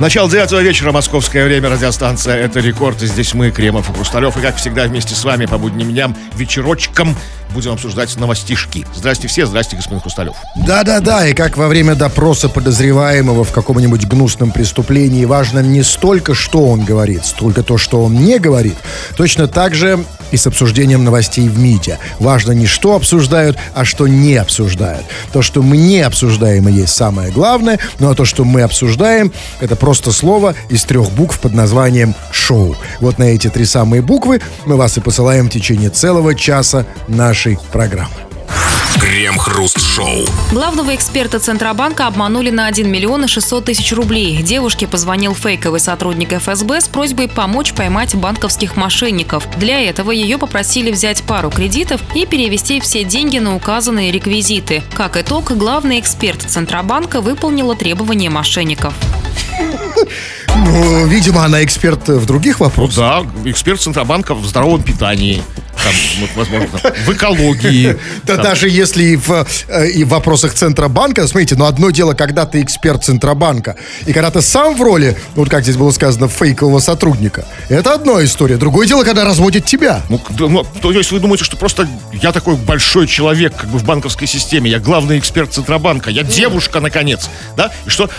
Начало девятого вечера, московское время, радиостанция «Это рекорд». И здесь мы, Кремов и Хрусталев. И, как всегда, вместе с вами по будним дням, вечерочком будем обсуждать новостишки. Здрасте все, здрасте, господин Хрусталев. Да-да-да, и как во время допроса подозреваемого в каком-нибудь гнусном преступлении важно не столько, что он говорит, столько то, что он не говорит. Точно так же и с обсуждением новостей в МИДе. Важно не что обсуждают, а что не обсуждают. То, что мы не обсуждаем, и есть самое главное, ну а то, что мы обсуждаем, это просто слово из трех букв под названием «шоу». Вот на эти три самые буквы мы вас и посылаем в течение целого часа нашей программы. Крем-хруст-шоу. Главного эксперта Центробанка обманули на 1 миллион и 600 тысяч рублей. Девушке позвонил фейковый сотрудник ФСБ с просьбой помочь поймать банковских мошенников. Для этого ее попросили взять пару кредитов и перевести все деньги на указанные реквизиты. Как итог, главный эксперт Центробанка выполнила требования мошенников. Ну, видимо, она эксперт в других вопросах. Да, эксперт Центробанка в здоровом питании. Там, вот, возможно, там, в экологии. Да там. даже если и в, э, и в вопросах Центробанка, смотрите, ну одно дело, когда ты эксперт Центробанка, и когда ты сам в роли, вот как здесь было сказано, фейкового сотрудника, это одна история. Другое дело, когда разводят тебя. Ну, ну, то есть вы думаете, что просто я такой большой человек как бы в банковской системе, я главный эксперт Центробанка, я девушка, наконец, да? И что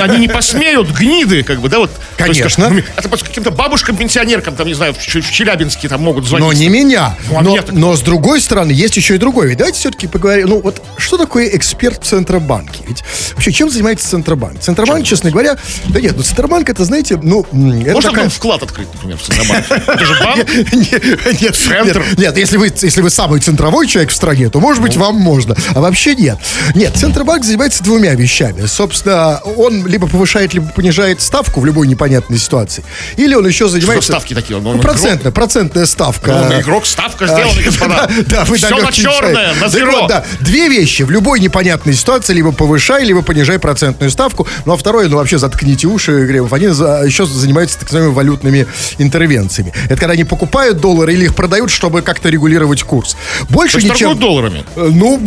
они не посмеют, гниды, как бы, да, вот. Есть, Конечно. ну, это просто каким-то бабушкам-пенсионеркам, там, не знаю, в, в Челябинске там могут звонить. Но не меня. Ну, а но, меня но с другой стороны, есть еще и другое. Ведь давайте все-таки поговорим. Ну, вот что такое эксперт в Центробанке? Ведь вообще, чем занимается Центробанк? Центробанк, честно говоря, да нет, ну Центробанк это, знаете, ну, это Можно такая- там вклад открыть, например, в Центробанк? Это же банк. Нет, нет, Центр. нет, нет, если вы, если вы самый центровой человек в стране, то, может Ну. быть, вам можно. А вообще нет. Нет, Центробанк занимается двумя вещами. Собственно, он либо повышает, либо понижает ставку в любой непонятной ситуации. Или он еще занимается... ставки такие? Он- он Ну, процентная, процентная ставка. Он игрок, ставка сделана, господа. Да, вы Все на черное, на зеро. да, две вещи. В любой непонятной ситуации либо повышай, либо понижай процентную ставку. Ну, а второе, ну, вообще заткните уши, Гремов. Они еще занимаются так называемыми валютными интервенциями. Это когда они покупают доллары или их продают, чтобы как-то регулировать курс. Больше То ничем... долларами. Э, Ну,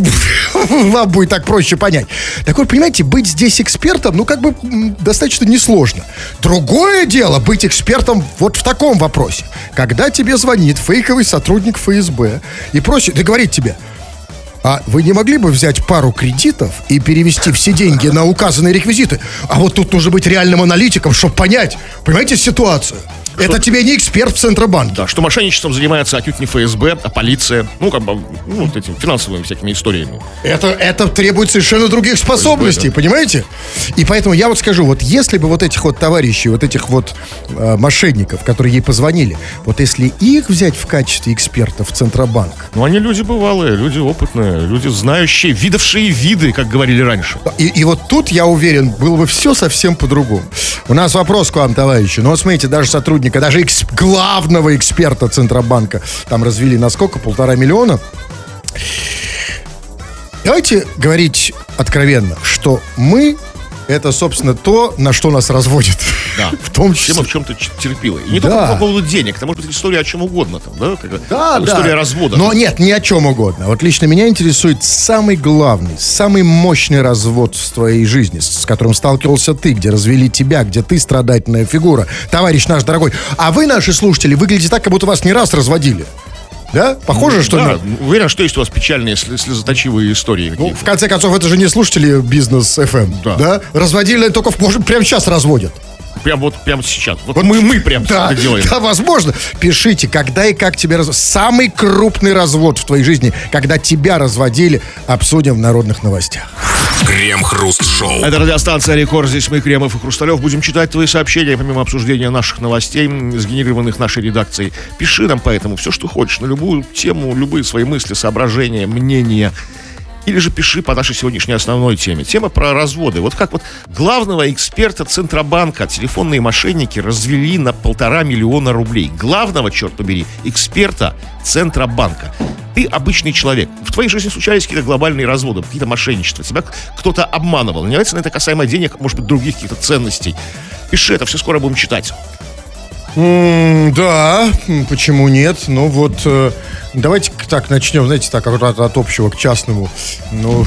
вам будет так проще понять. Так вот, понимаете, быть здесь экспертом, ну, как бы достаточно несложно. Другое дело быть экспертом вот в таком вопросе. Когда тебе звонит фейковый сотрудник ФСБ и просит, и говорит тебе, а вы не могли бы взять пару кредитов и перевести все деньги на указанные реквизиты? А вот тут нужно быть реальным аналитиком, чтобы понять, понимаете, ситуацию. Это тебе не эксперт в Центробанке. Да, что мошенничеством занимается отнюдь не ФСБ, а полиция. Ну, как бы, ну, вот этими финансовыми всякими историями. Это, это требует совершенно других способностей, ФСБ, понимаете? И поэтому я вот скажу, вот если бы вот этих вот товарищей, вот этих вот э, мошенников, которые ей позвонили, вот если их взять в качестве экспертов в Центробанк, Ну, они люди бывалые, люди опытные, люди знающие, видавшие виды, как говорили раньше. и, и вот тут, я уверен, было бы все совсем по-другому. У нас вопрос к вам, товарищи. Ну вот смотрите, даже сотрудника, даже экс- главного эксперта Центробанка там развели на сколько? Полтора миллиона? Давайте говорить откровенно, что мы это, собственно, то, на что нас разводят. Да. В том числе. мы в чем-то терпилы. И не Да. только по поводу денег, это может быть история о чем угодно. Там, да? Как, Да, да. история развода. Но нет, ни о чем угодно. Вот лично меня интересует самый главный, самый мощный развод в твоей жизни, с которым сталкивался ты, где развели тебя, где ты страдательная фигура. Товарищ наш дорогой. А вы, наши слушатели, выглядите так, как будто вас не раз разводили. Да? Похоже, что... да, уверен, что есть у вас печальные, слезоточивые истории. ну, в конце концов, это же не слушатели бизнес FM. Да. Разводили только, в- может, прямо сейчас разводят. Прям вот прямо сейчас. Вот мы, мы прям Да, это делаем. да, возможно. Пишите, когда и как тебе развод. Самый крупный развод в твоей жизни, когда тебя разводили, обсудим в народных новостях. Крем-хруст-шоу. Это радиостанция «Рекорд». Здесь мы, Кремов и Хрусталев. Будем читать твои сообщения, помимо обсуждения наших новостей, сгенерированных нашей редакцией. Пиши нам поэтому все, что хочешь, на любую тему, любые свои мысли, соображения, мнения. Или же пиши по нашей сегодняшней основной теме. Тема про разводы. Вот как вот главного эксперта Центробанка телефонные мошенники развели на полтора миллиона рублей. Главного, черт побери, эксперта Центробанка. Ты обычный человек. В твоей жизни случались какие-то глобальные разводы, какие-то мошенничества. Тебя кто-то обманывал. Не является на это касаемо денег, может быть, других каких-то ценностей. Пиши это, все скоро будем читать. М, Да, почему нет? Ну вот, э, давайте так начнем, знаете, так от, от общего к частному. Ну,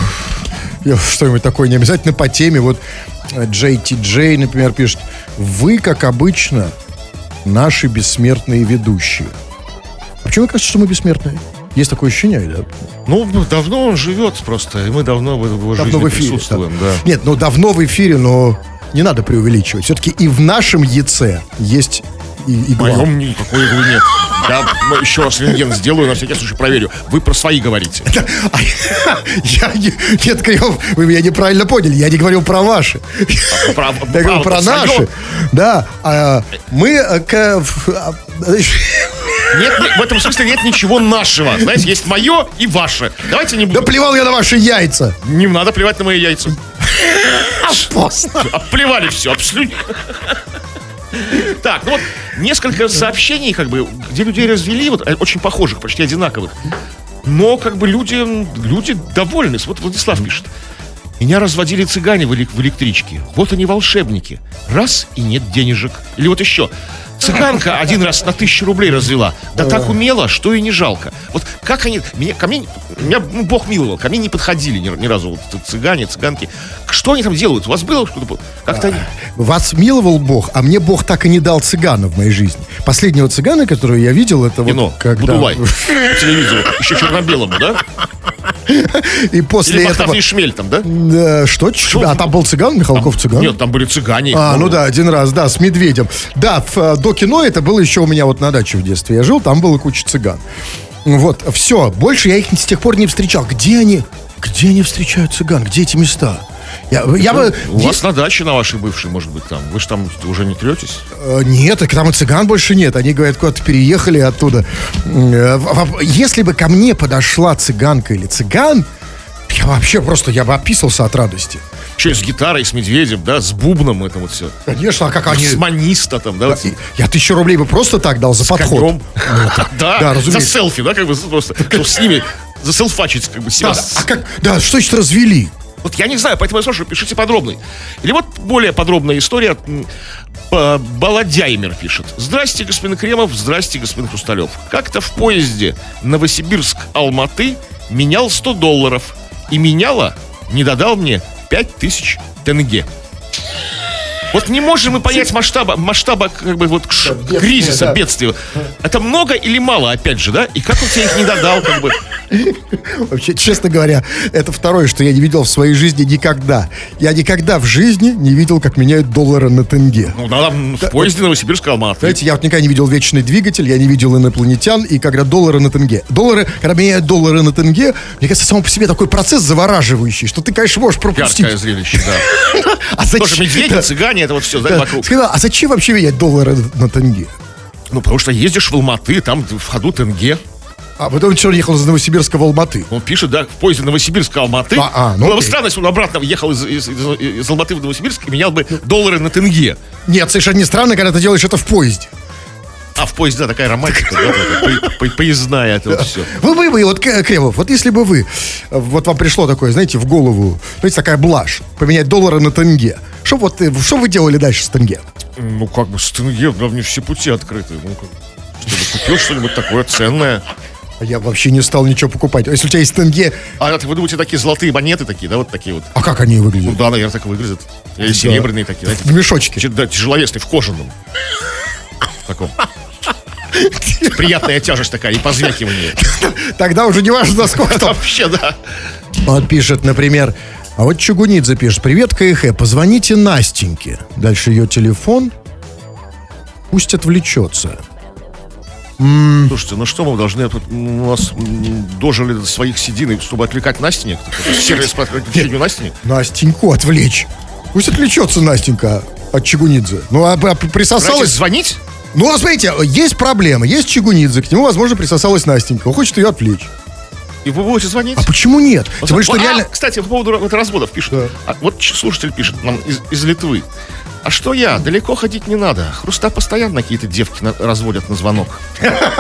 Что-нибудь такое, не обязательно по теме. Вот э, JTJ, например, пишет, вы, как обычно, наши бессмертные ведущие. А почему кажется, что мы бессмертные? Есть такое ощущение, да? Ну, давно он живет просто, и мы давно в его жизни Давно в эфире. присутствуем, да. да. Нет, ну давно в эфире, но не надо преувеличивать. Все-таки и в нашем яйце есть и, В игла. моем никакой иглы нет. Я еще раз рентген сделаю, на всякий случай проверю. Вы про свои говорите. А Я не- Нет, Кривов, вы меня неправильно поняли. Я не говорил про ваши. Про- Я говорю про свое. наши. Да. а Мы... э, к- в- а, Нет, в этом смысле нет ничего нашего. Знаете, есть мое и ваше. Давайте не Да будем. плевал я на ваши яйца. Не надо плевать на мои яйца. Поздно. Обплевали все, обслюнили. Так, ну вот несколько сообщений, как бы, где людей развели, вот э, очень похожих, почти одинаковых. Но как бы люди, люди довольны. Вот Владислав пишет. Меня разводили цыгане в, в электричке. Вот они волшебники. Раз и нет денежек. Или вот еще. Цыганка один раз на тысячу рублей развела. Да так умела, что и не жалко. Вот как они... Меня, ко мне, меня ну, Бог миловал. Ко мне не подходили ни, ни разу вот цыгане, цыганки. Что они там делают? У вас было что-то? Как-то они... Вас миловал Бог, а мне Бог так и не дал цыгана в моей жизни. Последнего цыгана, которого я видел, это вот Кино. когда... Будулай. По телевизору. Еще черно-белому, да? И после Или этого... Шмель там, да? Да, что? Ч- А там был цыган, Михалков цыган? Нет, там были цыгане. А, ну да, один раз, да, с медведем. Да, в, до кино это было еще у меня вот на даче в детстве. Я жил, там было куча цыган. Вот, все, больше я их с тех пор не встречал. Где они? Где они встречают цыган? Где эти места? Я, я бы... У вас на даче на вашей бывшей, может быть, там. Вы же там уже не третесь? Э, Нет, так там и цыган больше нет. Они, говорят, куда-то переехали оттуда. Э, Если бы ко мне подошла цыганка или цыган, я вообще просто, я бы описался от радости. Еще и с гитарой, с медведем, да, с бубном это вот все. Конечно, а как они... С маниста там, да, вот с Я тысячу рублей бы просто так дал за подход. конем. Да, Да, за разумеется. селфи, да, как бы просто, чтобы с ними заселфачить как бы себя. Да, а как, да, что значит развели? Вот я не знаю, поэтому я спрашиваю, пишите подробный. Или вот более подробная история. Баладяймер пишет. Здрасте, господин Кремов, здрасте, господин Хрусталев. Как-то в поезде Новосибирск-Алматы менял 100 долларов. И меняла, не додал мне 5000 тенге. Вот не можем мы понять масштаба, масштаба как бы вот ш- бедствия, кризиса, да. бедствия. Это много или мало, опять же, да? И как он тебе их не додал, как бы? Вообще, честно говоря, это второе, что я не видел в своей жизни никогда. Я никогда в жизни не видел, как меняют доллары на тенге. Ну, да, в поезде Новосибирск-Алматы. Знаете, я вот никогда не видел вечный двигатель, я не видел инопланетян, и когда доллары на тенге. Доллары, когда меняют доллары на тенге, мне кажется, само по себе такой процесс завораживающий, что ты, конечно, можешь пропустить. Яркое зрелище, да. А зачем? Тоже медведи, цыгане, это вот все, да, вокруг. Скажи, а зачем вообще менять доллары на тенге? Ну, потому что ездишь в Алматы, там в ходу тенге. А потом он ехал из Новосибирска в Алматы? Он пишет, да, в поезде Новосибирск-Алматы. А, а, ну окей. странно, если он обратно ехал из, из- из- из Алматы в Новосибирск и менял бы доллары на тенге. Нет, совершенно не странно, когда ты делаешь это в поезде. А в поезде, да, такая романтика, поездная это все. Вы, вы, вы, вот, Кремов, вот если бы вы, вот вам пришло такое, знаете, в голову, знаете, такая блажь, поменять доллары на тенге, что вот, что вы делали дальше с тенге? Ну, как бы с тенге, да, мне все пути открыты. Ну, как, чтобы купил что-нибудь такое ценное. А Я вообще не стал ничего покупать. А Если у тебя есть тенге, А вы думаете, такие золотые монеты такие, да, вот такие вот? а как они Ну выглядят? да, наверное, так и выглядят. Или серебряные такие, знаете. В мешочке. Да, тяжеловесный, в кожаном. В таком. Приятная тяжесть такая и позвякивание. Тогда уже не важно, сколько там. Вообще, да. Он пишет, например, а вот Чугунидзе пишет, привет, КХ, позвоните Настеньке. Дальше ее телефон, пусть отвлечется. Слушайте, ну что мы должны... У нас дожили до своих седин, чтобы отвлекать Настенек? Сервис по отвлечению Настенек? Настеньку отвлечь. Пусть отвлечется Настенька от Чугунидзе. Ну, а, а присосалась... звонить? Ну, а смотрите, есть проблема. Есть Чугунидзе, к нему, возможно, присосалась Настенька. Он хочет ее отвлечь. И вы будете звонить? А почему нет? Вот Тем более, что а, реально... Кстати, по поводу вот разводов пишут. Да. А вот слушатель пишет нам из, из Литвы. А что я? Далеко ходить не надо. Хруста постоянно какие-то девки на- разводят на звонок.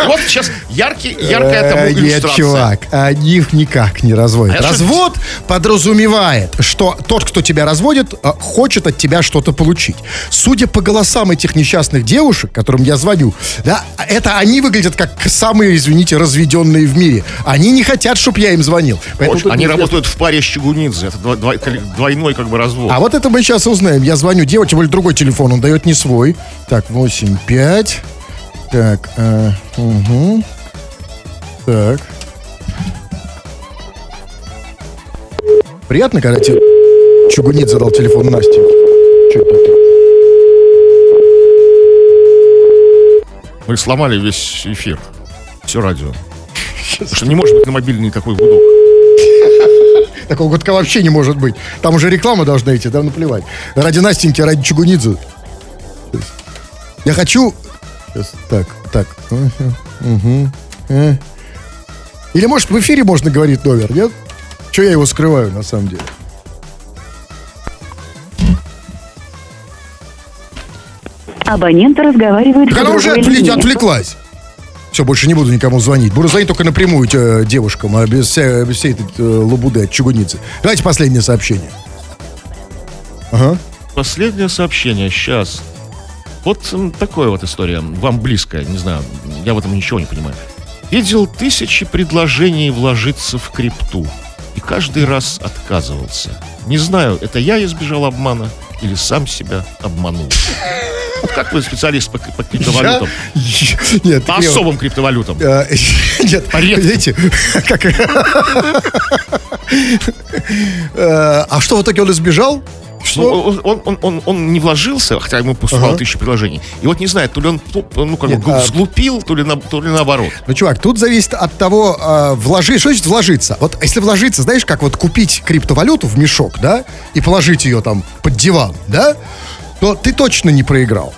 Вот сейчас яркий, яркая тому Э, Нет, иллюстрация. чувак, они их никак не разводят. А Развод подразумевает, что тот, кто тебя разводит, э, хочет от тебя что-то получить. Судя по голосам этих несчастных девушек, которым я звоню, да, это они выглядят как самые, извините, разведенные в мире. Они не хотят, чтобы я им звонил. Очень. Они работают в паре с Чугунидзе. Это двойной как бы развод. А вот это мы сейчас узнаем. Я звоню девочке, более другой телефон, он дает не свой. Так, 8, 5. Так, э, угу. Так. Приятно, когда тебе Чугунит задал телефон Насте. Что это? Мы сломали весь эфир. Все радио. Потому что не может быть на мобильный такой гудок. Такого гудка вообще не может быть. Там уже реклама должна идти, там наплевать. Ради Настеньки, ради Чугунидзе. Я хочу... Сейчас, так, так. Угу. Или, может, в эфире можно говорить номер, нет? Че я его скрываю, на самом деле? Абонент разговаривает Так она уже другой отвле- линии. отвлеклась. Все, больше не буду никому звонить. Буду звонить только напрямую э, девушкам, а без, вся- без всей этой э, лабуды от Чугуницы. Давайте последнее сообщение. Ага. Последнее сообщение. Сейчас. Вот такое вот история. Вам близкая. Не знаю. Я в этом ничего не понимаю. Видел тысячи предложений вложиться в крипту. И каждый раз отказывался. Не знаю, это я избежал обмана или сам себя обманул. Вот как вы специалист по, по криптовалютам? Я- Нет, По я- особым криптовалютам. Э, Нет, Редко. видите, как... Э, А что, в итоге он избежал? Что? Ну, он, он, он, он, не вложился, хотя ему поступало Ага. тысячи предложений. И вот не знаю, то ли он ну, как Нет, бы а- сглупил, то ли, на- то ли наоборот. Ну, чувак, тут зависит от того, э, вложить. Что значит вложиться? Вот если вложиться, знаешь, как вот купить криптовалюту в мешок, да, и положить ее там под диван, да, то ты точно не проиграл.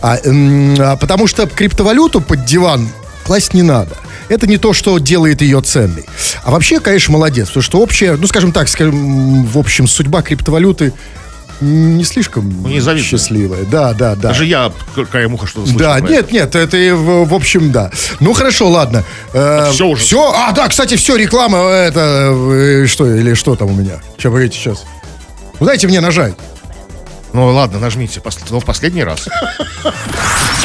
А, а, потому что криптовалюту под диван класть не надо. Это не то, что делает ее ценной. А вообще, конечно, молодец, потому что общая, ну, скажем так, скажем, в общем, судьба криптовалюты не слишком Ну, незавидная. счастливая. Да, да, да. Даже я, какая муха, что-то слышал. Да, это. нет, нет, это в, в общем, да. Ну хорошо, ладно. Э, всё уже. Все. А, да, кстати, все, реклама, э, это э, что, или что там у меня? Сейчас, погодите, сейчас. Ну, дайте мне нажать. Ну ладно, нажмите, но в последний раз.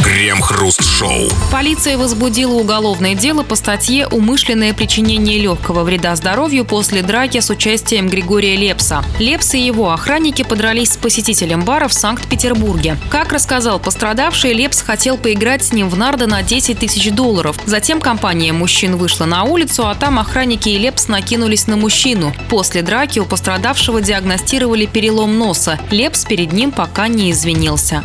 Крем-хруст-шоу. Полиция возбудила уголовное дело по статье «Умышленное причинение легкого вреда здоровью после драки с участием Григория Лепса». Лепс и его охранники подрались с посетителем бара в Санкт-Петербурге. Как рассказал пострадавший, Лепс хотел поиграть с ним в нарды на 10 тысяч долларов. Затем компания мужчин вышла на улицу, а там охранники и Лепс накинулись на мужчину. После драки у пострадавшего диагностировали перелом носа. Лепс перед ним пока не извинился.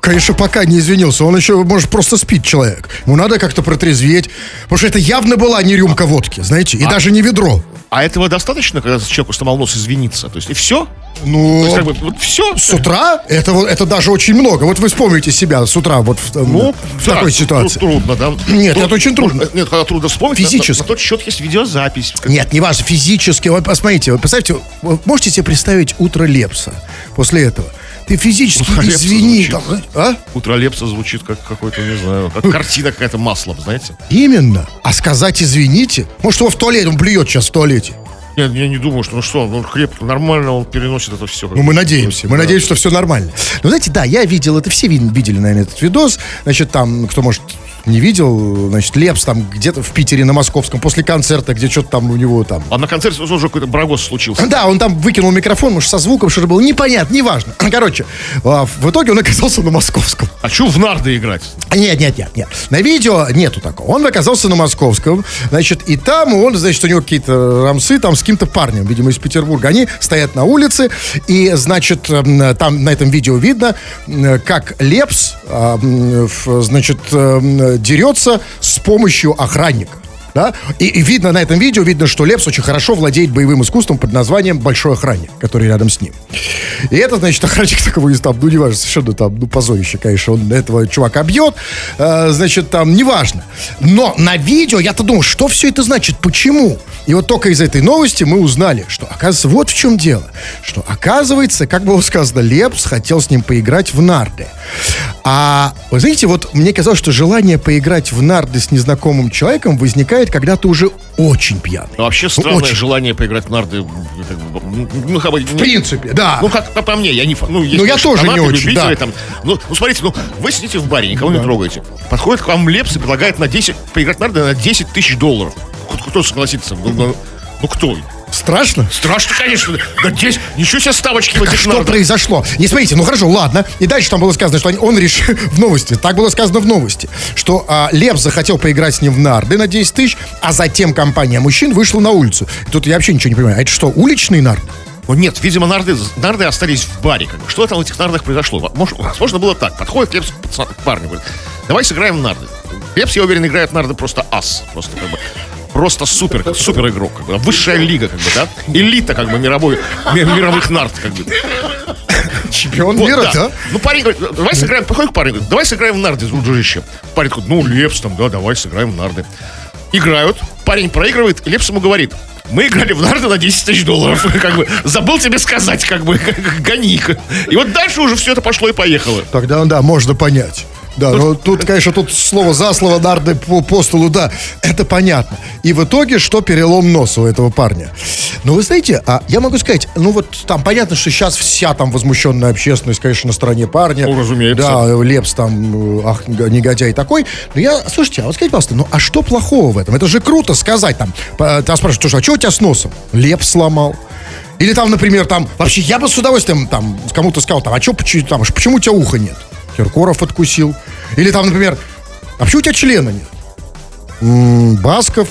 Конечно, пока не извинился. Он еще, может, просто спит человек. Ему надо как-то протрезветь. Потому что это явно была не рюмка водки, знаете, и даже не ведро. А этого достаточно, когда человеку сломал нос, извиниться? То есть и все? Ну, То есть как бы вот все? с утра это, вот- это даже очень много. Вот вы вспомните себя с утра вот в, Ну, в да, такой ситуации. Трудно, да? Нет, Ну, это очень трудно. ну, Нет, когда трудно вспомнить, Физически. На, на тот счет есть видеозапись. Нет, не важно, физически. Вот посмотрите, вот представьте, можете себе представить утро Лепса после этого? Ты физически Утро извини. там, а? Утро Лепса звучит как какой-то, не знаю, как картина какая-то маслом, знаете? Именно. А сказать извините? Может, его в туалете, он блюет сейчас в туалете. Нет, я не думаю, что ну что, он крепко, нормально, он переносит это все. Ну, мы надеемся. Мы надеемся, что все нормально. Но знаете, да, я видел это, все ви- видели, наверное, этот видос. Значит, там, кто, может, не видел, значит, Лепс там где-то в Питере на Московском после концерта, где что-то там у него там А на концерте уже какой-то барагос случился. Да, он там выкинул микрофон, может, со звуком что-то было. Непонятно, неважно. Короче, а, в итоге он оказался на московском. А что в нарды играть? Нет, нет, нет, нет. На видео нету такого. Он оказался на московском, значит, и там он, значит, у него какие-то рамсы там с каким-то парнем, видимо, из Петербурга. Они стоят на улице, и, значит, там на этом видео видно, как Лепс, а, значит, дерется с помощью охранника. Да? И, и видно на этом видео, видно, что Лепс очень хорошо владеет боевым искусством под названием «Большой охранник», который рядом с ним. И это, значит, охранник такого из там, ну, неважно, совершенно там, ну, позорище, конечно, он этого чувака бьет, э, значит, там, неважно. Но на видео я-то думал, что все это значит, почему? И вот только из этой новости мы узнали, что, оказывается, вот в чем дело. Что, оказывается, как было сказано, Лепс хотел с ним поиграть в нарды. А, вы знаете, вот мне казалось, что желание поиграть в нарды с незнакомым человеком возникает, когда ты уже очень пьяный. Ну, вообще Ну, странное очень. желание поиграть в нарды. Ну, как бы, В принципе, да. Ну, как по, мне, я не... Ну, есть, Ну, я тоже не очень, да. там, ну, ну, смотрите, ну, вы сидите в баре, никого не трогаете. Подходит к вам Лепс и предлагает на 10, поиграть в нарды на 10 тысяч долларов. кто, кто согласится? Ну, ну, ну, кто? Страшно? Страшно, конечно. Да здесь ничего себе ставочки в А что произошло? Не смотрите, ну хорошо, ладно. И дальше там было сказано, что он решил в новости. Так было сказано в новости, что а, Лев захотел поиграть с ним в нарды на 10 тысяч, а затем компания мужчин вышла на улицу. И тут я вообще ничего не понимаю. А это что, уличные нарды? Ну нет, видимо, нарды, нарды остались в баре. Как бы. Что там в этих нардах произошло? Может, возможно, было так. Подходит Лепс к парню, говорит, давай сыграем в нарды. Лепс, я уверен, играет в нарды просто ас. Просто как бы Просто супер, супер игрок, как бы, высшая лига, как бы, да? Элита, как бы, мировой, ми- мировых нард, как бы. Чемпион Вот, мира, да. да? Ну, парень говорит, давай сыграем, подходит к парню, говорит, давай сыграем в нарды, дружище. Парень такой, ну, Лепс там, да, давай сыграем в нарды. Играют, парень проигрывает, Лепс ему говорит, мы играли в нарды на 10 тысяч долларов, как бы, забыл тебе сказать, как бы, гони. И вот дальше уже все это пошло и поехало. Тогда, да, можно понять. Да, ну тут, конечно, тут слово за слово, нарды по, по столу, да, это понятно. И в итоге, что перелом носа у этого парня. Но вы знаете, а я могу сказать, ну вот там понятно, что сейчас вся там возмущенная общественность, конечно, на стороне парня. Ну, разумеется. Да, Лепс там, э, ах, негодяй такой. Но я, слушайте, а вот скажите, пожалуйста, ну а что плохого в этом? Это же круто сказать там. по- Тебя спрашивают, слушай, а что у тебя с носом? Лепс сломал. Или там, например, там, вообще я бы с удовольствием там кому-то сказал, там, а чё, почему, там, почему у тебя уха нет? Киркоров откусил. Или там, например, а почему у тебя члена нет? М, Басков.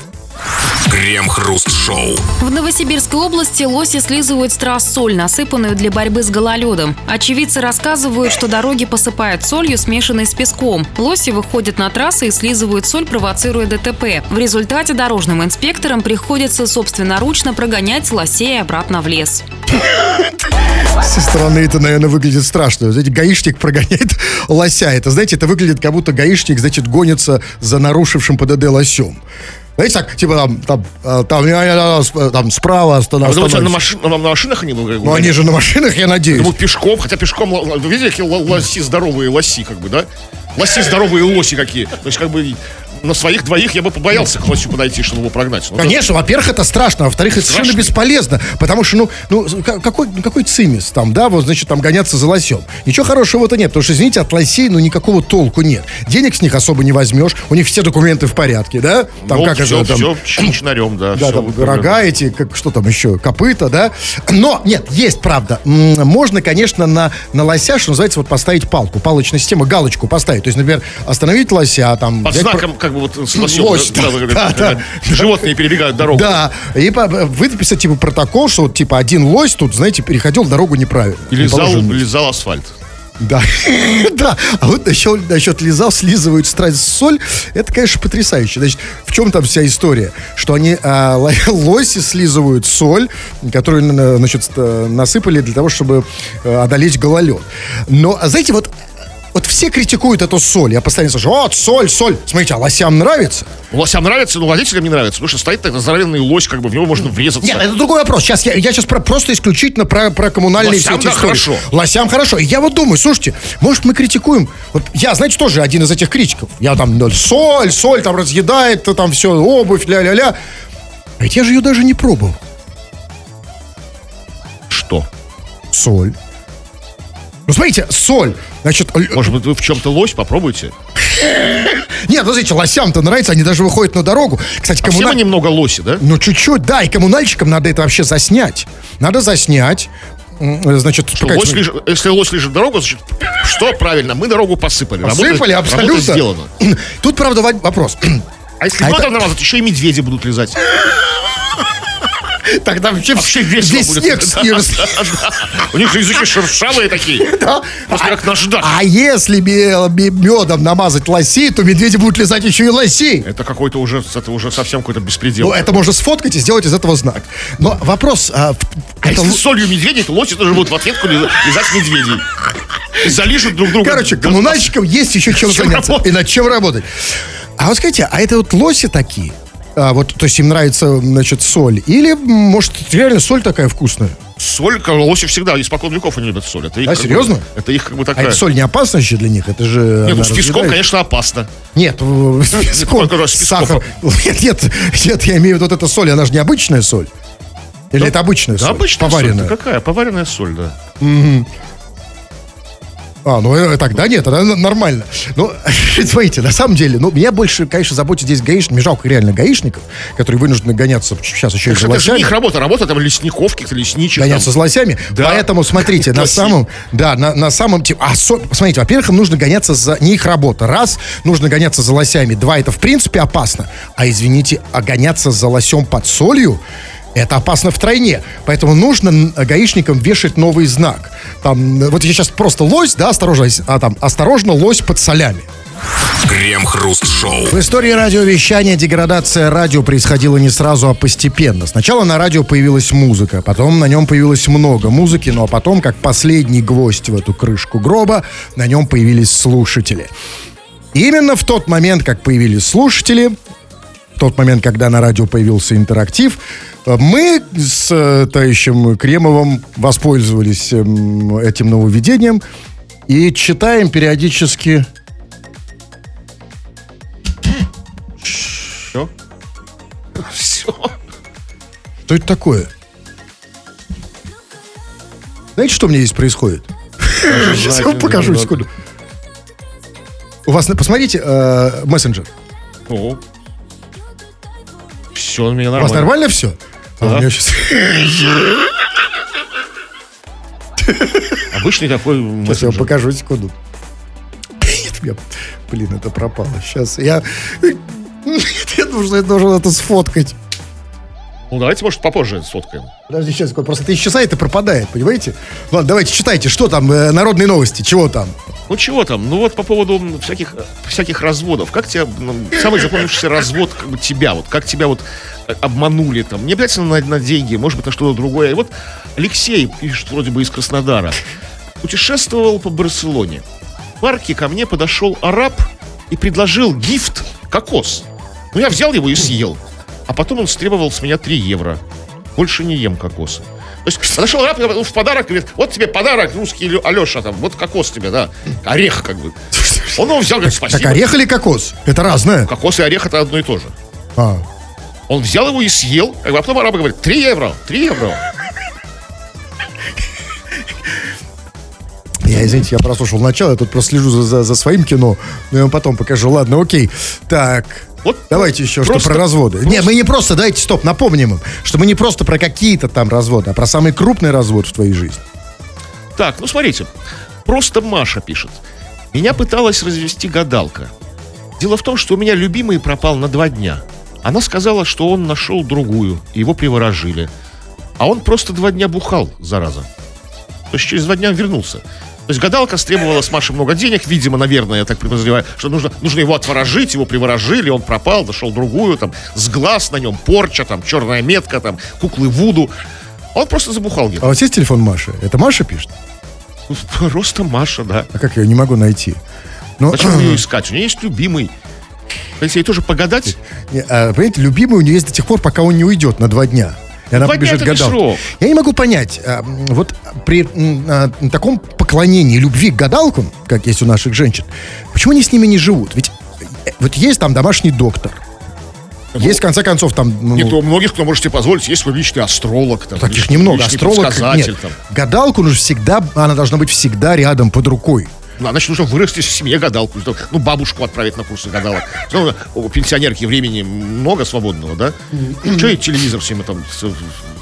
Крем-хруст-шоу. В Новосибирской области лоси слизывают с трасс соль, насыпанную для борьбы с гололедом. Очевидцы рассказывают, что дороги посыпают солью, смешанной с песком. Лоси выходят на трассы и слизывают соль, провоцируя ДТП. В результате дорожным инспекторам приходится собственноручно прогонять лосей обратно в лес. Со стороны это, наверное, выглядит страшно. Знаете, гаишник прогоняет лося. Это, знаете, это выглядит, как будто гаишник, значит, гонится за нарушившим ПДД лосем. Знаете, так, типа там, там, э, там, сп- там справа останов- А думаете, на, машин- на- на машинах они были? Ну, они же на машинах, я надеюсь. Думаю, пешком, хотя пешком, вы видели, какие лоси здоровые лоси, как бы, да? Лоси здоровые лоси какие. То есть, как бы, на своих двоих я бы побоялся к лосю подойти, чтобы его прогнать. Ну, Конечно, во-первых, это страшно, а во-вторых, это совершенно бесполезно, потому что, ну, ну, какой, ну, какой цимис там, да, вот, значит, там гоняться за лосем. Ничего хорошего в этом нет, потому что, извините, от лосей, ну, никакого толку нет. Денег с них особо не возьмешь, у них все документы в порядке, да? Там ну, как все, это, там, все чин-чинарем, да. да, там рога эти, как, что там еще, копыта, да? Но, нет, есть правда. Можно, конечно, на, на лося, что называется, вот поставить палку, палочная система, галочку поставить. То есть, например, остановить лося, там... Под взять про- знаком, как бы, вот, с лосем. Лось, да, да, да, да, да. Животные перебегают дорогу. Да, и выписать типа протокол, что вот типа один лось тут, знаете, переходил дорогу неправильно. И Не лизал, асфальт. Да, да. А вот насчет, насчет лизал, слизывают страсть соль, это, конечно, потрясающе. Значит, в чем там вся история? Что они, а, ло- лоси слизывают соль, которую, на- значит, э, насыпали для того, чтобы э, одолеть гололед. Но, а знаете, вот вот все критикуют эту соль. Я постоянно слышу, вот, соль, соль. Смотрите, а лосям нравится? Лосям нравится, но водителям не нравится, потому что стоит такой здоровенный лось, как бы в него можно врезаться. Нет, это другой вопрос. Сейчас я, я сейчас про, просто исключительно про, про коммунальные Лосям, все эти да, истории. хорошо. Лосям хорошо. И я вот думаю, слушайте, может мы критикуем. Вот я, знаете, тоже один из этих критиков. Я там ну, соль, соль там разъедает, то там все, обувь, ля-ля-ля. А ведь я же ее даже не пробовал. Что? Соль. Ну, смотрите, соль. Значит, Может быть, вы в чем-то лось попробуйте? нет, ну, знаете, лосям-то нравится, они даже выходят на дорогу. Кстати, А все коммуна- мы немного лоси, да? Ну, чуть-чуть, да, и коммунальщикам надо это вообще заснять. Надо заснять. Значит, Что показать- лось лежит- если лось лежит дорогу, значит, что правильно? Мы дорогу посыпали. Работа- Посыпали, работа абсолютно. сделана. Тут, правда, во- вопрос. А если А а это- намазать, еще и медведи будут лизать. Тогда вообще, Вообще весело весь будет. снег съест. У них же языки шершавые такие. Да. Просто как наждак. А если медом намазать лосей, то медведи будут лизать еще и лосей. Это какой-то уже, это уже совсем какой-то беспредел. Ну, это можно сфоткать и сделать из этого знак. Но вопрос... а, А это если солью медведей, то лоси тоже будут в ответку ли- лизать медведей. И залижут друг друга. Короче, коммунальщикам есть еще чем Чем заняться. работать? И над чем работать. А вот скажите, а это вот лоси такие? А, вот, то есть им нравится, значит, соль? Или, может, реально соль такая вкусная? Соль, лоси всегда, испокон веков они любят соль. Это их, А, как бы- серьезно? это их как бы А такая... эта соль не опасна вообще для них? Это же... Нет, ну с песком, конечно, опасно. Нет, с песком, сахар. Нет, нет, нет, я имею в виду вот эта соль, она же не обычная соль. Или это обычная Да, соль? обычная поваренная. соль. Да какая? Поваренная соль, да. А, ну э, тогда нет, тогда нормально. Ну, смотрите, на самом деле, ну, меня больше, конечно, заботит здесь гаишник, жалко реально гаишников, которые вынуждены гоняться сейчас еще и за Это лосями. их работа, работа там лесников, каких-то лесничек. гоняться там. с лосями. Да. Поэтому, смотрите, на самом, да, на, на самом, типа, а, со- смотрите, во-первых, им нужно гоняться за, не их работа, раз, нужно гоняться за лосями, два, это в принципе опасно, а, извините, а гоняться за лосем под солью, это опасно втройне. Поэтому нужно гаишникам вешать новый знак. Там, э, вот я сейчас просто лось, да, осторожно, а там, осторожно, лось под солями. Крем-хруст-шоу. В истории радиовещания деградация радио происходила не сразу, а постепенно. Сначала на радио появилась музыка, потом на нем появилось много музыки, ну а потом, как последний гвоздь в эту крышку гроба, на нем появились слушатели. И именно в тот момент, как появились слушатели, тот момент, когда на радио появился интерактив, э, мы с э, товарищем Кремовым воспользовались эм, этим нововведением и читаем периодически... Все. Все. Что это такое? Знаете, что у меня здесь происходит? Сейчас я вам покажу, секунду. У вас, посмотрите, э, мессенджер. Все, у меня У вас нормально. нормально все? А меня щас- Обычный такой Сейчас я вам покажу, секунду. Нет, меня- Блин, это пропало. Сейчас я... Я должен, я должен это сфоткать. Ну, давайте, может, попозже сфоткаем. Подожди, сейчас, просто это исчезает и пропадает, понимаете? Ладно, давайте читайте, что там, э, народные новости, чего там? Ну, чего там? Ну, вот по поводу всяких, э, всяких разводов. Как тебя, ну, самый запомнившийся развод как бы тебя, вот, как тебя вот э, обманули там, не обязательно на, на деньги, может быть, на что-то другое. И вот Алексей пишет вроде бы из Краснодара. Путешествовал по Барселоне. В парке ко мне подошел араб и предложил гифт кокос. Ну, я взял его и съел. А потом он стребовал с меня 3 евро. Больше не ем кокосы. То есть подошел араб ну, в подарок, говорит, вот тебе подарок, русский Алеша, там, вот кокос тебе, да, орех как бы. Он его взял, говорит, Так спасибо. орех или кокос? Это разное. Кокос и орех это одно и то же. А. Он взял его и съел, а потом араб говорит, 3 евро, 3 евро. Я, извините, я прослушал начало, я тут просто слежу за, за, за своим кино, но я вам потом покажу. Ладно, окей. Так, Вот давайте еще просто- что про разводы. просто- Не, мы не просто, давайте, стоп, напомним им, что мы не просто про какие-то там разводы, а про самый крупный развод в твоей жизни. Так, ну смотрите. Просто Маша пишет. Меня пыталась развести гадалка. Дело в том, что у меня любимый пропал на два дня. Она сказала, что он нашел другую, его приворожили. А он просто два дня бухал, зараза. То есть через два дня он вернулся. То есть гадалка стребовала с Маши много денег, видимо, наверное, я так подозреваю, что нужно, нужно его отворожить, его приворожили, он пропал, нашел другую, там, с глаз на нем, порча, там, черная метка, там, куклы Вуду. Он просто забухал где-то. А у вас есть телефон Маши? Это Маша пишет? Просто Маша, да. А как я ее не могу найти? Ну, Зачем ее искать? У нее есть любимый. Хотите ей тоже погадать? не, а, понимаете, любимый у нее есть до тех пор, пока он не уйдет на два дня. И она Два дня побежит не гадалке. Я не могу понять, а, вот при а, таком поклонении любви к гадалкам, как есть у наших женщин, почему они с ними не живут? Ведь э, вот есть там домашний доктор. Есть, в конце концов, там... ну, Нет, у многих, кто может себе позволить, есть свой личный астролог. Там, таких личный- немного. личный Астролог нет. Там. Гадалку нужно всегда, она должна быть всегда рядом, под рукой. Ну, значит, нужно вырасти в семье гадалку. Ну, бабушку отправить на курсы гадалок. Ну, у пенсионерки времени много свободного, да? Что и телевизор всем там...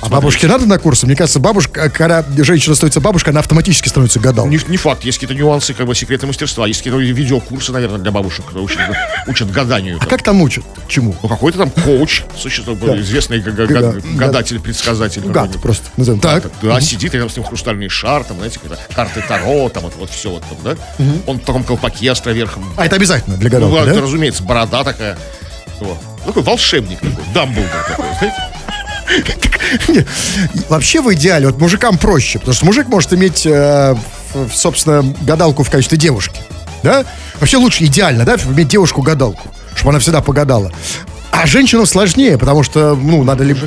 А бабушке надо на курсы? Мне кажется, бабушка, когда женщина становится бабушкой, она автоматически становится гадалкой. Не, не факт, есть какие-то нюансы, как бы секреты мастерства, есть какие-то видеокурсы, наверное, для бабушек, которые учат, учат гаданию. А как там учат? Чему? Ну, какой-то там коуч, существует, Да. известный га- га- Да, га- да. гадатель, предсказатель. Гад просто. Назовем. Так. Да, сидит, и там с ним хрустальный шар, там, знаете, карты Таро, там, вот все вот там, да? Он в таком колпаке островерхом. А это обязательно для Ну, гадалки, ладно, да? разумеется, борода такая. Вот. Такой волшебник такой, Дамблдор такой, знаете? Не, Вообще в идеале, вот мужикам проще, потому что мужик может иметь, э, собственно, гадалку в качестве девушки, да? Вообще лучше, идеально, да, иметь девушку-гадалку, чтобы она всегда погадала. А женщинам сложнее, потому что, ну, надо либо...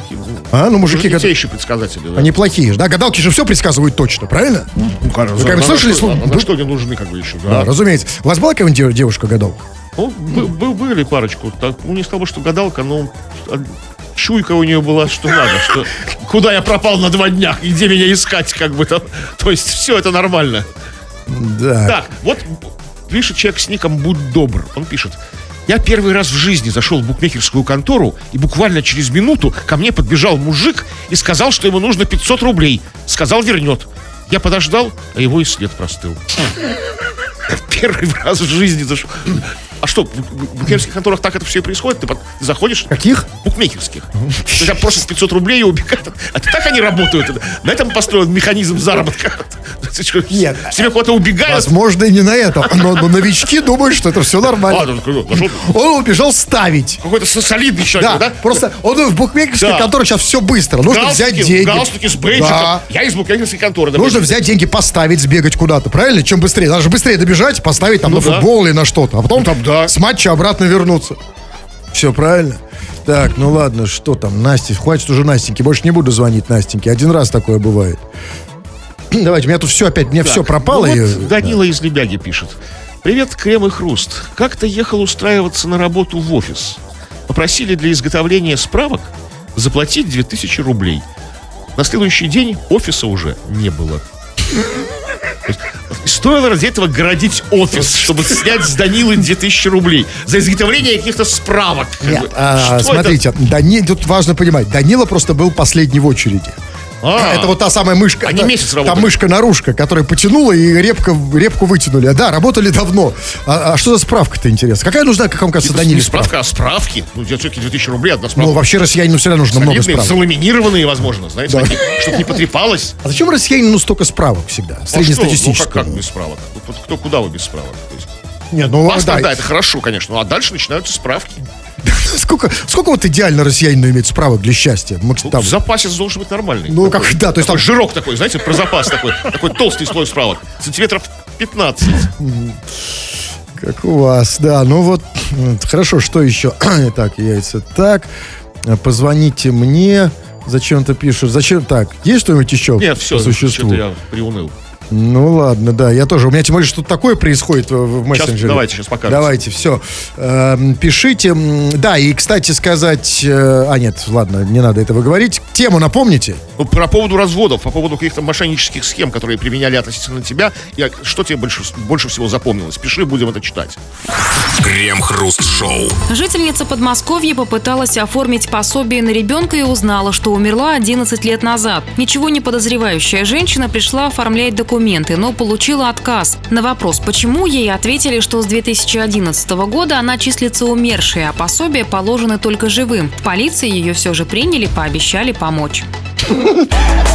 А, ну, мужики, Мужики те еще предсказатели, да. они плохие же, да? Гадалки же все предсказывают точно, правильно? ну, кажется, Вы как бы слышали слово? На что они нужны, как бы, еще, Да, да? разумеется. У вас была какая-нибудь дев- девушка-гадалка? Ну, бы- бы- были парочку. Так, ну, не сказал бы, что гадалка, но а, чуйка у нее была, что надо, что куда я пропал на два дня, где меня искать, как бы там. То есть все это нормально. Да. Так, вот пишет человек с ником «Будь добр». Он пишет. Я первый раз в жизни зашел в букмекерскую контору, и буквально через минуту ко мне подбежал мужик и сказал, что ему нужно 500 рублей. Сказал, вернет. Я подождал, а его и след простыл. Первый раз в жизни зашел. А что, в букмекерских конторах так это все и происходит? Ты, заходишь... Каких? Букмекерских. Там просят 500 рублей и убегают. А ты так они работают? На этом построен механизм заработка. Нет. Себе куда-то убегают. Возможно, и не на этом. Но, но новички думают, что это все А, нормально. зашел Он убежал ставить. какой-то со- солидный человек, Да, да? просто он в букмекерской Да. конторе сейчас все быстро. Нужно Галстуки, взять деньги. галстуки с бейджиком. Да. Я из букмекерской конторы. Нужно допустим. взять деньги, поставить, сбегать куда-то, правильно? Чем быстрее. Надо же быстрее добежать, поставить там Ну на да. футбол или на что-то. А потом Ну там да. с матча обратно вернуться. Все правильно? Так, ну ладно, что там, Настя, хватит уже Настеньки, больше не буду звонить Настеньке, один раз такое бывает. Давайте, у меня тут все опять, меня все пропало. ну и- вот Данила из Лебяги пишет. Привет, Крем и Хруст. Как-то ехал устраиваться на работу в офис. Попросили для изготовления справок заплатить 2000 рублей. На следующий день офиса уже не было. Стоило ради этого городить офис, чтобы снять с Данилы 2000 рублей за изготовление каких-то справок. Нет, а, смотрите, Дани... тут важно понимать, Данила просто был последний в очереди. А, Это вот та самая мышка. Они та- месяц Та работали. мышка-наружка, которая потянула и репка, репку вытянули. Да, работали давно. А, а что за справка-то интересно? Какая нужна, как вам кажется, Даниле не справка? справка, а справки. Ну, все-таки 2000 рублей одна справка. Ну, вообще россиянину всегда нужно много Солидные, справок. заламинированные, возможно, знаете, такие, чтобы не потрепалось. А зачем россиянину столько справок всегда? А? Ну, как, как без справок? Кто, куда вы без справок? Нет, ну, паспорт, да, да. это хорошо, конечно. Ну, а дальше начинаются справки. Сколько, сколько вот идеально россиянину иметь справок для счастья? Ну, там. в запасе должен быть нормальный. Ну, Такой- как, да, то есть там жирок такой, знаете, про запас такой. Такой толстый слой справок. Сантиметров 15. Как у вас, да. Ну вот, хорошо, что еще? так, яйца так. Позвоните мне. Зачем-то пишут. Зачем так? Есть что-нибудь еще Нет, все, по существу? что-то я приуныл. Ну ладно, да, я тоже. У меня тем более что-то такое происходит в, в мессенджере. давайте, щас покажем. Давайте, все. пишите. М, Да, и, кстати сказать... э, а, нет, ладно, не надо этого говорить. Тему напомните. Ну, по поводу разводов, по поводу каких-то мошеннических схем, которые применяли относительно тебя, я, что тебе больше, больше всего запомнилось? Пиши, будем это читать. Крем-хруст-шоу. Жительница Подмосковья попыталась оформить пособие на ребенка и узнала, что умерла 11 лет назад. Ничего не подозревающая женщина пришла оформлять документы, но получила отказ. На вопрос, почему, ей ответили, что с 2011 года она числится умершей, а пособие положено только живым. В полиции ее все же приняли, пообещали помочь.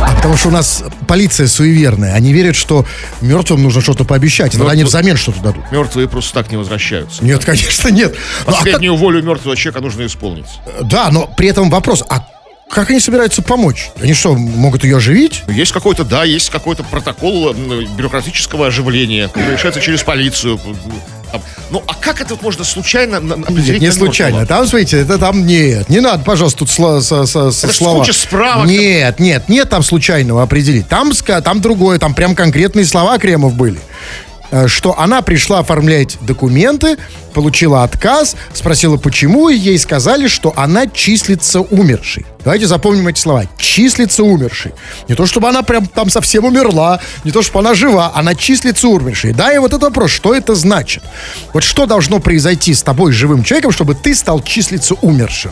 А потому что у нас полиция суеверная. Они верят, что мертвым нужно что-то пообещать, тогда они взамен что-то дадут. Мертвые просто так не возвращаются. Нет, конечно, нет. Ну, а как- Последнюю волю мертвого человека нужно исполнить. Да, но при этом вопрос, а как они собираются помочь? Они что, могут ее оживить? Есть какой-то, да, есть какой-то протокол бюрократического оживления, решается через полицию. Ну, а как это можно случайно определить? Нет, не случайно. Там, смотрите, это там нет. Не надо, пожалуйста, тут сло- со- со- со Это слова. куча справок. Нет, нет, нет там случайного определить. Там, там другое, там прям конкретные слова Кремов были. Э, Что она пришла оформлять документы, получила отказ, спросила почему, и ей сказали, что она числится умершей. Давайте запомним эти слова. Числится умершей. Не то, чтобы она прям там совсем умерла, не то, чтобы она жива, она числится умершей. Да, и вот этот вопрос, что это значит? Вот что должно произойти с тобой, живым человеком, чтобы ты стал числиться умершим?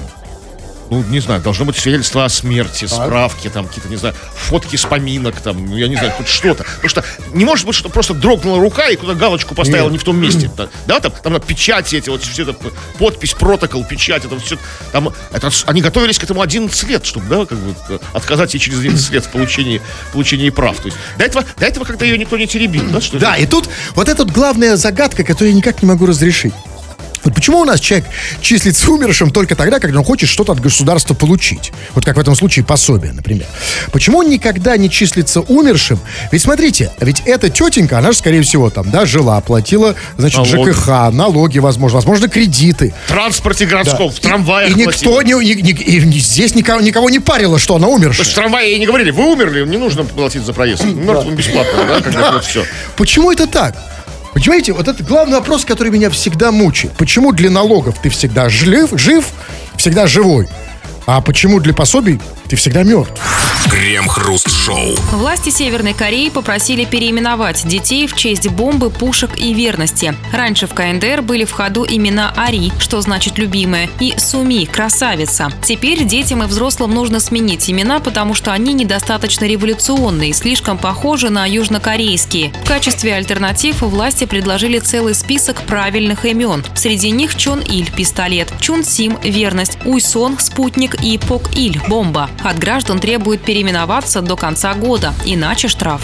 Ну, не знаю, должно быть свидетельство о смерти, справки, там, какие-то, не знаю, фотки с поминок, там, ну, я не знаю, хоть что-то. Потому что не может быть, что просто дрогнула рука и куда галочку поставила Нет. не в том месте. Да, там, там на печати эти, вот все это, подпись, протокол, печать, это все, там, это, они готовились к этому 11 лет, чтобы, да, как бы, отказать ей через 11 лет в получении, получении прав. То есть, до этого, до этого когда ее никто не теребил, да, что Да, и тут вот эта вот главная загадка, которую я никак не могу разрешить. Почему у нас человек числится умершим только тогда, когда он хочет что-то от государства получить? Вот как в этом случае пособие, например. Почему он никогда не числится умершим? Ведь смотрите, ведь эта тетенька, она же, скорее всего, там, да, жила, платила, значит, Налоги. ЖКХ, налоги, возможно, возможно, кредиты. В транспорте городском, в трамваях И никто платили. не, ни- ни- и здесь никого, никого не парило, что она умершая. в трамвае ей не говорили, вы умерли, не нужно платить за проезд. Мертвым бесплатно, да, вот все. Почему это так? Понимаете, вот это главный вопрос, который меня всегда мучает. Почему для налогов ты всегда жив, жив всегда живой? А почему для пособий ты всегда мертв? Крем-хруст-шоу. Власти Северной Кореи попросили переименовать детей в честь бомбы, пушек и верности. Раньше в КНДР были в ходу имена Ари, что значит любимая, и Суми, красавица. Теперь детям и взрослым нужно сменить имена, потому что они недостаточно революционные, слишком похожи на южнокорейские. В качестве альтернатив власти предложили целый список правильных имен. Среди них Чон Иль – пистолет, Чун Сим – верность, Уйсон – спутник и Пок Иль – бомба. От граждан требуют переименоваться до конца года, иначе штраф.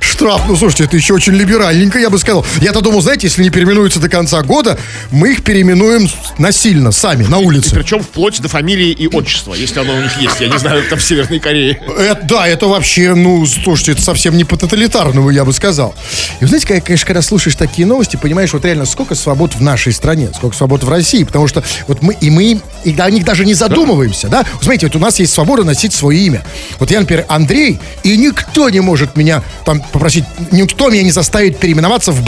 Штраф, ну слушайте, это еще очень либеральненько, я бы сказал. Я-то думал, знаете, если не переименуются до конца года, мы их переименуем насильно, сами, на улице. Причем вплоть до фамилии и отчества, если оно у них есть. Я не знаю, там в Северной Корее. Это, да, это вообще, ну, слушайте, это совсем не по-тоталитарному, я бы сказал. И вы знаете, как, конечно, когда слушаешь такие новости, понимаешь, вот реально сколько свобод в нашей стране, сколько свобод в России, потому что вот мы, и мы, и о них даже не задумываемся, да? Вот смотрите, вот у нас есть свобода носить свое имя. Вот я, например, Андрей, и никто не может меня там попросить, никто меня не заставит переименоваться в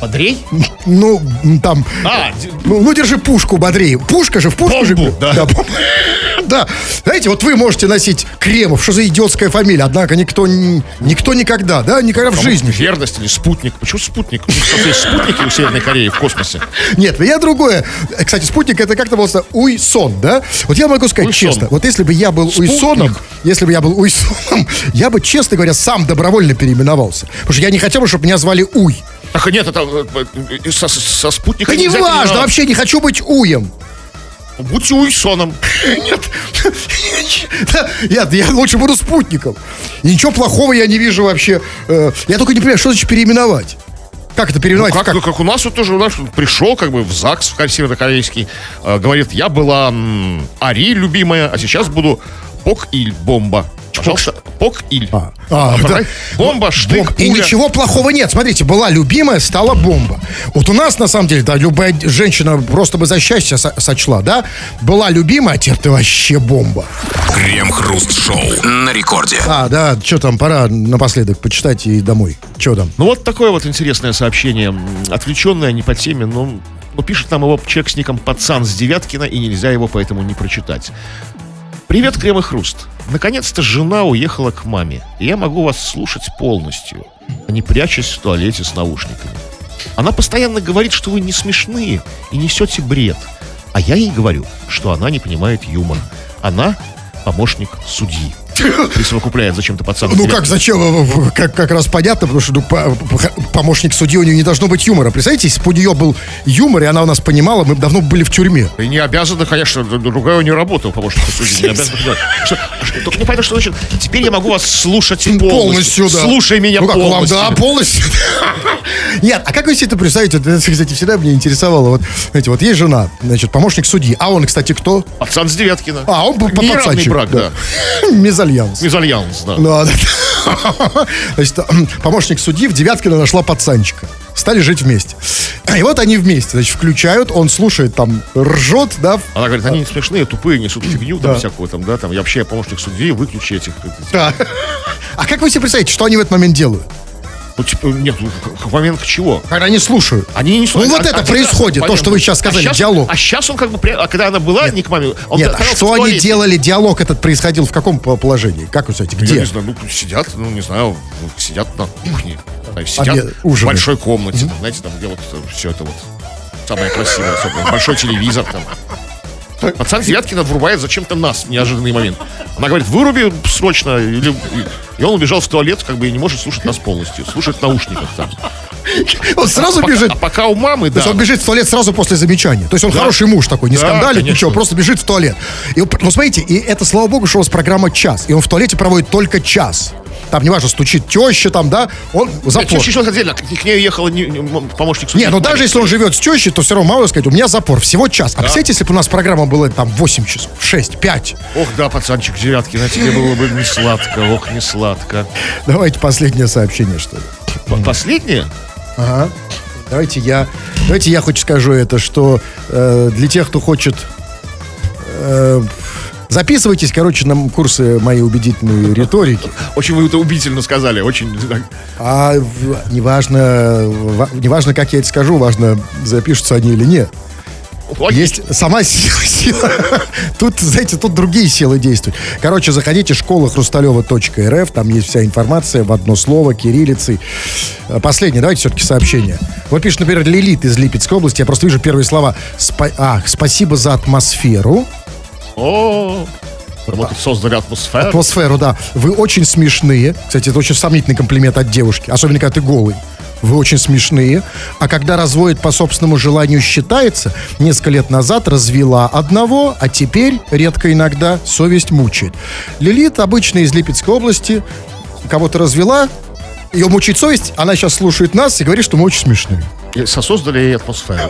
Бодрей. Ну, там, А, ну, ну, держи пушку, бодрее. Пушка же, в пушку же. Бомбу, да. Да, бом- да. Знаете, вот вы можете носить Кремов, что за идиотская фамилия, однако никто, никто никогда, да, никогда в жизни. Верность или спутник? Почему спутник? Ну, что, есть спутники у Северной Кореи в космосе. Нет, я другое. Кстати, спутник это как-то был Уйсон, да? Вот я могу сказать Уйсон. честно, вот если бы я был Спутник. Уйсоном, если бы я был Уйсоном, я бы, честно говоря, сам добровольно переименовался. Потому что я не хотел бы, чтобы меня звали Уй. Ах, нет, это э, э, со, со спутником Да не важно, вообще не хочу быть Уем. Будь Уйсоном. Нет. Нет, я лучше буду спутником. И ничего плохого я не вижу вообще. Э, Я только не понимаю, что значит переименовать? Как это Ну, переименовать? как, Как? ну, как у нас вот тоже у нас пришел как бы в ЗАГС в северокорейский, э, говорит, я была м, Ари любимая, а сейчас буду Пок-Иль, бомба. Пожалуйста, Пок-Иль. А, а, да. Бомба, штык, Бом- И пуля. ничего плохого нет. Смотрите, была любимая, стала бомба. Вот у нас, на самом деле, да, любая женщина просто бы за счастье со- сочла, да? Была любимая, а теперь ты вообще бомба. Крем-хруст-шоу. На рекорде. А, да, что там, пора напоследок почитать и домой. Что там? Ну вот такое вот интересное сообщение, отвлеченное, не по теме, но, но пишет нам его человек с ником Пацан с Девяткина, и нельзя его поэтому не прочитать. Привет, Крем и Хруст. Наконец-то жена уехала к маме, и я могу вас слушать полностью, а не прячась в туалете с наушниками. Она постоянно говорит, что вы не смешные и несете бред. А я ей говорю, что она не понимает юмор. Она помощник судьи. Присовокупляет зачем-то пацан. Ну как, зачем? Как, как раз понятно, потому что ну, по- по- помощник судьи у нее не должно быть юмора. Представляете, если бы у нее был юмор, и она у нас понимала, мы давно были в тюрьме. И не обязана, конечно, другая у нее работа, помощник судьи. Не обязана, Только не понятно, что значит. Теперь я могу вас слушать полностью. Полностью, да. Слушай меня ну, как полностью. да, полностью. Нет, а как вы себе это представляете? Вот Это, кстати, всегда меня интересовало. Вот, знаете, вот есть жена, значит, помощник судьи. А он, кстати, кто? Пацан с Девяткина. А, он пацанчик. брак, да. Мезальянс. Мезальянс, да. Ну, а, да. Значит, помощник судьи в Девяткино нашла пацанчика. Стали жить вместе. И вот они вместе, значит, включают, он слушает, там, ржет, да, Она говорит, они не смешные, тупые, несут фигню там Да. всякую там, да, там. Я вообще помощник судьи, выключи этих. Да. А как вы себе представляете, что они в этот момент делают? Ну, типа, нет, ну, в момент чего? Когда они слушают. Они не Ну, вот это происходит, то, что вы сейчас сказали, а щас- диалог. А сейчас он как бы, а когда она была не к маме, он Нет, а что они делали? Диалог этот происходил в каком по- положении? Как вы знаете, Я где? не знаю, ну, сидят, ну, не знаю, сидят на кухне. знаю, Сидят Обед- в большой комнате, там, знаете, там, где вот все это вот самое красивое, особенно, большой телевизор там. Пацан Девяткина врубает зачем-то нас в неожиданный момент. Она говорит, выруби срочно. Или... И он убежал в туалет, как бы и не может слушать нас полностью. Слушает в наушниках там. Он сразу Пока- бежит. а пока у мамы, То да. есть он бежит в туалет сразу после замечания. То есть он Да. хороший муж такой, не Да, скандалит, конечно. ничего, просто бежит в туалет. И, ну, смотрите, и это, слава богу, что у вас программа час. И он в туалете проводит только час. Там, неважно, стучит теща там, да, он запор. Нет, еще отдельно. К, к ней ехала не- помощник судьи. Не, ну даже если он живет с тещей, то все равно мало сказать, у меня запор, всего час. А представляете, если бы у нас программа была там 8 часов, 6, 5. Ох, да, пацанчик Девяткин, на тебе было бы не сладко, ох, не сладко. Давайте последнее сообщение, что ли. Последнее? Ага. Давайте я, давайте я хоть скажу это, что э, для тех, кто хочет, э, записывайтесь, короче, на курсы моей убедительной риторики. Очень вы это убедительно сказали, очень... А неважно, ва- неважно, как я это скажу, важно, запишутся они или нет. Логично. Есть сама сила, сила. Тут, знаете, тут другие силы действуют. Короче, заходите школа хрусталева.рф, там есть вся информация в одно слово, кириллицей. Э, Последнее, давайте все-таки сообщение. Вот пишет, например, Лилит из Липецкой области. Я просто вижу первые слова. Спа- а, спасибо за атмосферу. О, вот создали атмосферу. Атмосферу, да. Вы очень смешные. Кстати, это очень сомнительный комплимент от девушки. Особенно, когда ты голый. Вы очень смешные. А когда разводит по собственному желанию считается, несколько лет назад развела одного, а теперь, редко иногда, совесть мучает. Лилит обычно из Липецкой области кого-то развела, ее мучает совесть, она сейчас слушает нас и говорит, что мы очень смешные. И Создали ей атмосферу.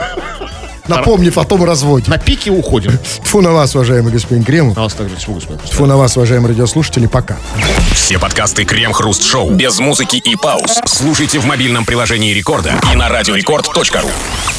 Напомнив о том разводе. На пике уходим. Фу на вас, уважаемый господин Кремов. На вас также всего, господин. Фу на вас, уважаемые радиослушатели. Пока. Все подкасты Крем-Хруст-Шоу без музыки и пауз слушайте в мобильном приложении Рекорда и на радиорекорд.ру.